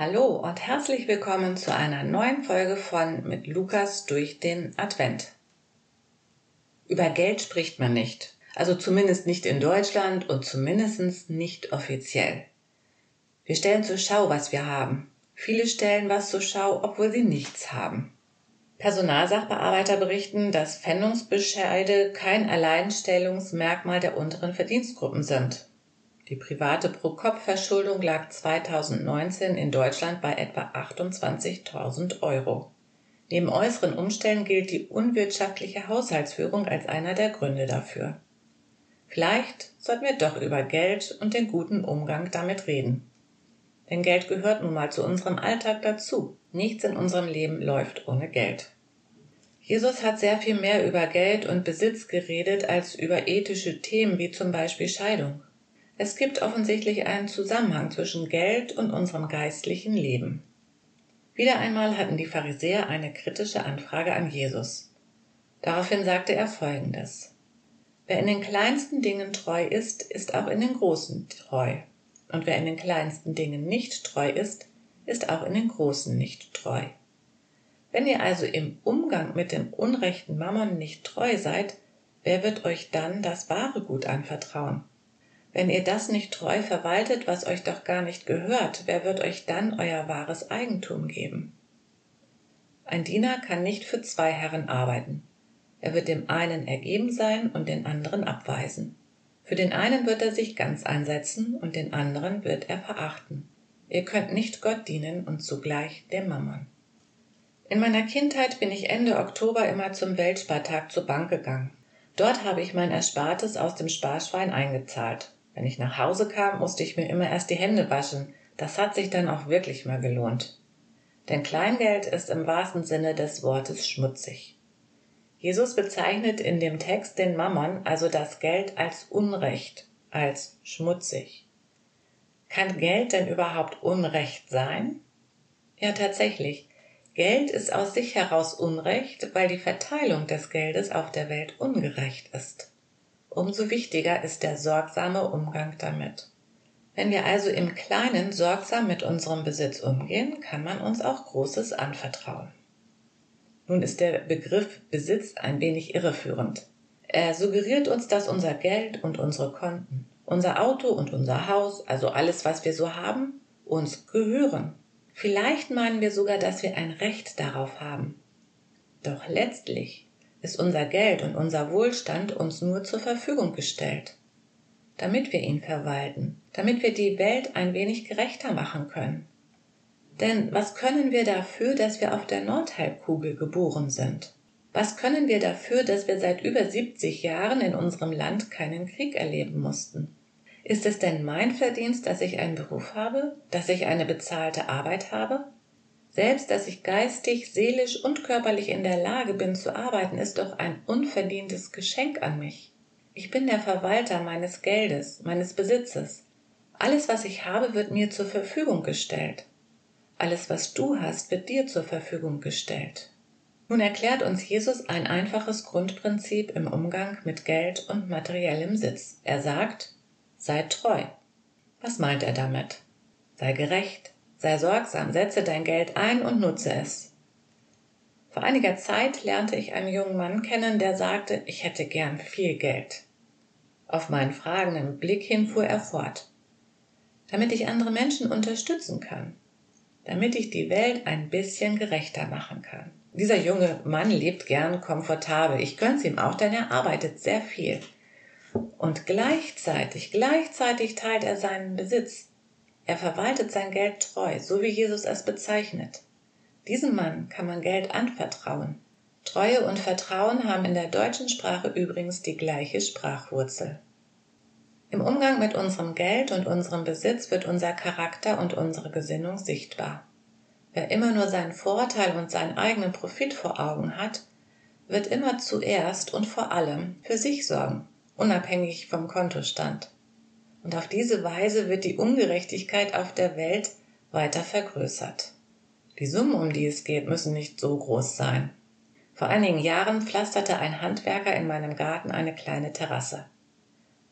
Hallo und herzlich willkommen zu einer neuen Folge von Mit Lukas durch den Advent. Über Geld spricht man nicht, also zumindest nicht in Deutschland und zumindest nicht offiziell. Wir stellen zur Schau, was wir haben. Viele stellen was zur Schau, obwohl sie nichts haben. Personalsachbearbeiter berichten, dass Pfändungsbescheide kein Alleinstellungsmerkmal der unteren Verdienstgruppen sind. Die private Pro-Kopf-Verschuldung lag 2019 in Deutschland bei etwa 28.000 Euro. Neben äußeren Umständen gilt die unwirtschaftliche Haushaltsführung als einer der Gründe dafür. Vielleicht sollten wir doch über Geld und den guten Umgang damit reden. Denn Geld gehört nun mal zu unserem Alltag dazu. Nichts in unserem Leben läuft ohne Geld. Jesus hat sehr viel mehr über Geld und Besitz geredet als über ethische Themen wie zum Beispiel Scheidung. Es gibt offensichtlich einen Zusammenhang zwischen Geld und unserem geistlichen Leben. Wieder einmal hatten die Pharisäer eine kritische Anfrage an Jesus. Daraufhin sagte er Folgendes. Wer in den kleinsten Dingen treu ist, ist auch in den großen treu. Und wer in den kleinsten Dingen nicht treu ist, ist auch in den großen nicht treu. Wenn ihr also im Umgang mit dem unrechten Mammon nicht treu seid, wer wird euch dann das wahre Gut anvertrauen? Wenn ihr das nicht treu verwaltet, was euch doch gar nicht gehört, wer wird euch dann euer wahres Eigentum geben? Ein Diener kann nicht für zwei Herren arbeiten. Er wird dem einen ergeben sein und den anderen abweisen. Für den einen wird er sich ganz einsetzen und den anderen wird er verachten. Ihr könnt nicht Gott dienen und zugleich dem Mammon. In meiner Kindheit bin ich Ende Oktober immer zum Weltspartag zur Bank gegangen. Dort habe ich mein Erspartes aus dem Sparschwein eingezahlt. Wenn ich nach Hause kam, musste ich mir immer erst die Hände waschen. Das hat sich dann auch wirklich mal gelohnt. Denn Kleingeld ist im wahrsten Sinne des Wortes schmutzig. Jesus bezeichnet in dem Text den Mammon, also das Geld, als Unrecht, als schmutzig. Kann Geld denn überhaupt Unrecht sein? Ja, tatsächlich. Geld ist aus sich heraus Unrecht, weil die Verteilung des Geldes auf der Welt ungerecht ist. Umso wichtiger ist der sorgsame Umgang damit. Wenn wir also im Kleinen sorgsam mit unserem Besitz umgehen, kann man uns auch Großes anvertrauen. Nun ist der Begriff Besitz ein wenig irreführend. Er suggeriert uns, dass unser Geld und unsere Konten, unser Auto und unser Haus, also alles, was wir so haben, uns gehören. Vielleicht meinen wir sogar, dass wir ein Recht darauf haben. Doch letztlich ist unser Geld und unser Wohlstand uns nur zur Verfügung gestellt, damit wir ihn verwalten, damit wir die Welt ein wenig gerechter machen können. Denn was können wir dafür, dass wir auf der Nordhalbkugel geboren sind? Was können wir dafür, dass wir seit über 70 Jahren in unserem Land keinen Krieg erleben mussten? Ist es denn mein Verdienst, dass ich einen Beruf habe, dass ich eine bezahlte Arbeit habe, selbst, dass ich geistig, seelisch und körperlich in der Lage bin zu arbeiten, ist doch ein unverdientes Geschenk an mich. Ich bin der Verwalter meines Geldes, meines Besitzes. Alles, was ich habe, wird mir zur Verfügung gestellt. Alles, was du hast, wird dir zur Verfügung gestellt. Nun erklärt uns Jesus ein einfaches Grundprinzip im Umgang mit Geld und materiellem Sitz. Er sagt, sei treu. Was meint er damit? Sei gerecht, Sei sorgsam, setze dein Geld ein und nutze es. Vor einiger Zeit lernte ich einen jungen Mann kennen, der sagte, ich hätte gern viel Geld. Auf meinen fragenden Blick hin fuhr er fort. Damit ich andere Menschen unterstützen kann. Damit ich die Welt ein bisschen gerechter machen kann. Dieser junge Mann lebt gern komfortabel. Ich gönn's ihm auch, denn er arbeitet sehr viel. Und gleichzeitig, gleichzeitig teilt er seinen Besitz. Er verwaltet sein Geld treu, so wie Jesus es bezeichnet. Diesem Mann kann man Geld anvertrauen. Treue und Vertrauen haben in der deutschen Sprache übrigens die gleiche Sprachwurzel. Im Umgang mit unserem Geld und unserem Besitz wird unser Charakter und unsere Gesinnung sichtbar. Wer immer nur seinen Vorteil und seinen eigenen Profit vor Augen hat, wird immer zuerst und vor allem für sich sorgen, unabhängig vom Kontostand und auf diese Weise wird die Ungerechtigkeit auf der Welt weiter vergrößert. Die Summen, um die es geht, müssen nicht so groß sein. Vor einigen Jahren pflasterte ein Handwerker in meinem Garten eine kleine Terrasse.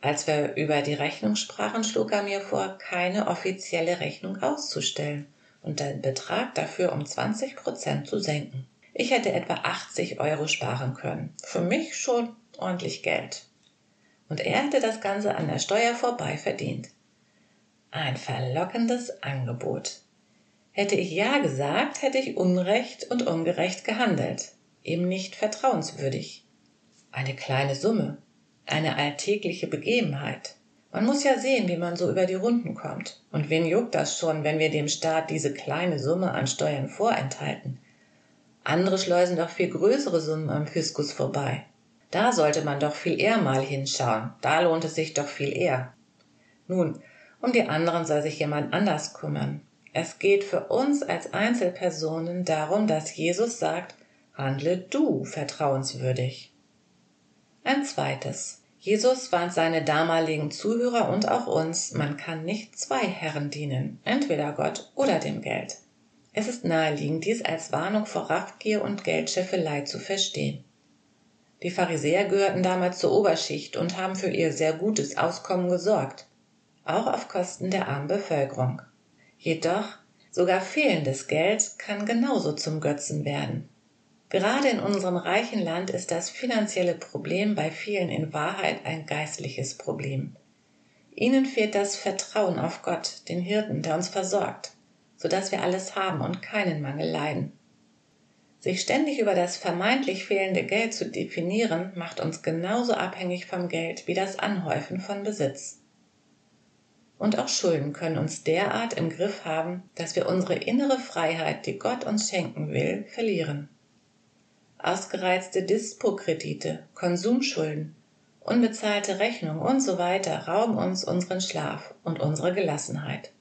Als wir über die Rechnung sprachen, schlug er mir vor, keine offizielle Rechnung auszustellen und den Betrag dafür um 20 Prozent zu senken. Ich hätte etwa 80 Euro sparen können. Für mich schon ordentlich Geld. Und er hätte das Ganze an der Steuer vorbei verdient. Ein verlockendes Angebot. Hätte ich Ja gesagt, hätte ich unrecht und ungerecht gehandelt, eben nicht vertrauenswürdig. Eine kleine Summe, eine alltägliche Begebenheit. Man muss ja sehen, wie man so über die Runden kommt. Und wen juckt das schon, wenn wir dem Staat diese kleine Summe an Steuern vorenthalten? Andere schleusen doch viel größere Summen am Fiskus vorbei. Da sollte man doch viel eher mal hinschauen. Da lohnt es sich doch viel eher. Nun, um die anderen soll sich jemand anders kümmern. Es geht für uns als Einzelpersonen darum, dass Jesus sagt, handle du vertrauenswürdig. Ein zweites. Jesus warnt seine damaligen Zuhörer und auch uns, man kann nicht zwei Herren dienen, entweder Gott oder dem Geld. Es ist naheliegend, dies als Warnung vor Raffgier und Geldscheffelei zu verstehen. Die Pharisäer gehörten damals zur Oberschicht und haben für ihr sehr gutes Auskommen gesorgt, auch auf Kosten der armen Bevölkerung. Jedoch sogar fehlendes Geld kann genauso zum Götzen werden. Gerade in unserem reichen Land ist das finanzielle Problem bei vielen in Wahrheit ein geistliches Problem. Ihnen fehlt das Vertrauen auf Gott, den Hirten, der uns versorgt, so dass wir alles haben und keinen Mangel leiden. Sich ständig über das vermeintlich fehlende Geld zu definieren, macht uns genauso abhängig vom Geld wie das Anhäufen von Besitz und auch Schulden können uns derart im Griff haben, dass wir unsere innere Freiheit, die Gott uns schenken will, verlieren. Ausgereizte Dispokredite, Konsumschulden, unbezahlte Rechnungen und so weiter rauben uns unseren Schlaf und unsere Gelassenheit.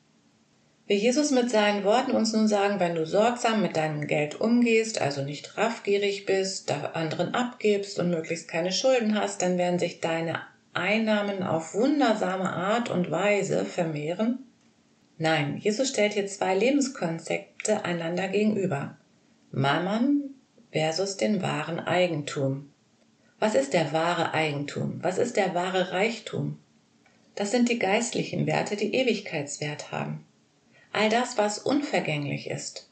Will Jesus mit seinen Worten uns nun sagen, wenn du sorgsam mit deinem Geld umgehst, also nicht raffgierig bist, da anderen abgibst und möglichst keine Schulden hast, dann werden sich deine Einnahmen auf wundersame Art und Weise vermehren? Nein, Jesus stellt hier zwei Lebenskonzepte einander gegenüber. Mammon versus den wahren Eigentum. Was ist der wahre Eigentum? Was ist der wahre Reichtum? Das sind die geistlichen Werte, die Ewigkeitswert haben. All das, was unvergänglich ist.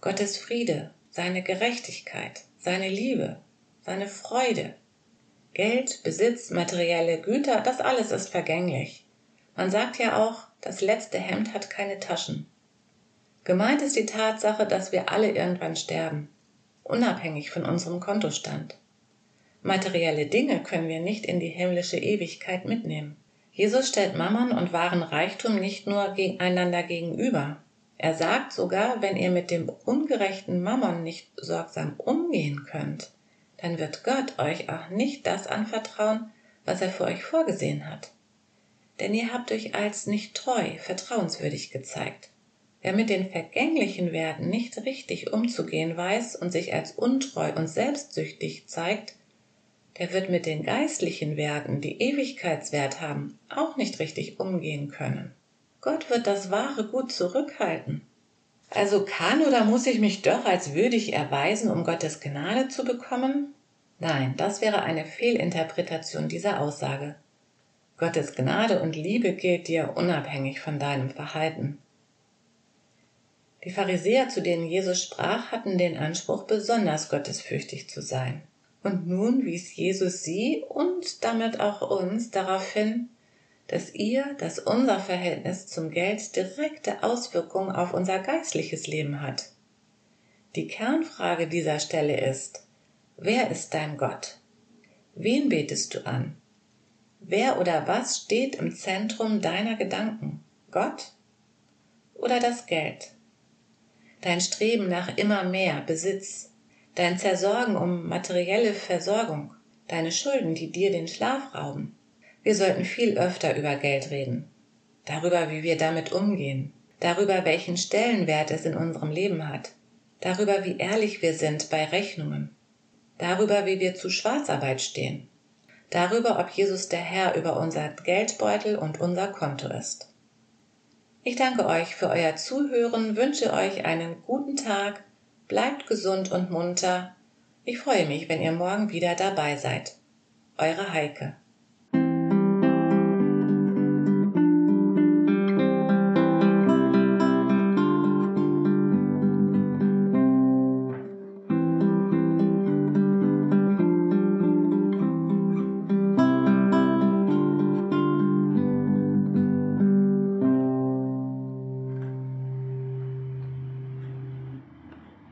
Gottes Friede, seine Gerechtigkeit, seine Liebe, seine Freude, Geld, Besitz, materielle Güter, das alles ist vergänglich. Man sagt ja auch, das letzte Hemd hat keine Taschen. Gemeint ist die Tatsache, dass wir alle irgendwann sterben, unabhängig von unserem Kontostand. Materielle Dinge können wir nicht in die himmlische Ewigkeit mitnehmen. Jesus stellt Mammon und wahren Reichtum nicht nur einander gegenüber. Er sagt sogar, wenn ihr mit dem ungerechten Mammon nicht sorgsam umgehen könnt, dann wird Gott euch auch nicht das anvertrauen, was er für euch vorgesehen hat. Denn ihr habt euch als nicht treu, vertrauenswürdig gezeigt. Wer mit den vergänglichen Werten nicht richtig umzugehen weiß und sich als untreu und selbstsüchtig zeigt, der wird mit den geistlichen Werten, die Ewigkeitswert haben, auch nicht richtig umgehen können. Gott wird das wahre Gut zurückhalten. Also kann oder muss ich mich doch als würdig erweisen, um Gottes Gnade zu bekommen? Nein, das wäre eine Fehlinterpretation dieser Aussage. Gottes Gnade und Liebe gilt dir unabhängig von deinem Verhalten. Die Pharisäer, zu denen Jesus sprach, hatten den Anspruch, besonders gottesfürchtig zu sein. Und nun wies Jesus sie und damit auch uns darauf hin, dass ihr, dass unser Verhältnis zum Geld direkte Auswirkungen auf unser geistliches Leben hat. Die Kernfrage dieser Stelle ist, wer ist dein Gott? Wen betest du an? Wer oder was steht im Zentrum deiner Gedanken? Gott oder das Geld? Dein Streben nach immer mehr Besitz, dein Zersorgen um materielle Versorgung, deine Schulden, die dir den Schlaf rauben, wir sollten viel öfter über Geld reden. Darüber, wie wir damit umgehen. Darüber, welchen Stellenwert es in unserem Leben hat. Darüber, wie ehrlich wir sind bei Rechnungen. Darüber, wie wir zu Schwarzarbeit stehen. Darüber, ob Jesus der Herr über unser Geldbeutel und unser Konto ist. Ich danke euch für euer Zuhören, wünsche euch einen guten Tag, bleibt gesund und munter. Ich freue mich, wenn ihr morgen wieder dabei seid. Eure Heike.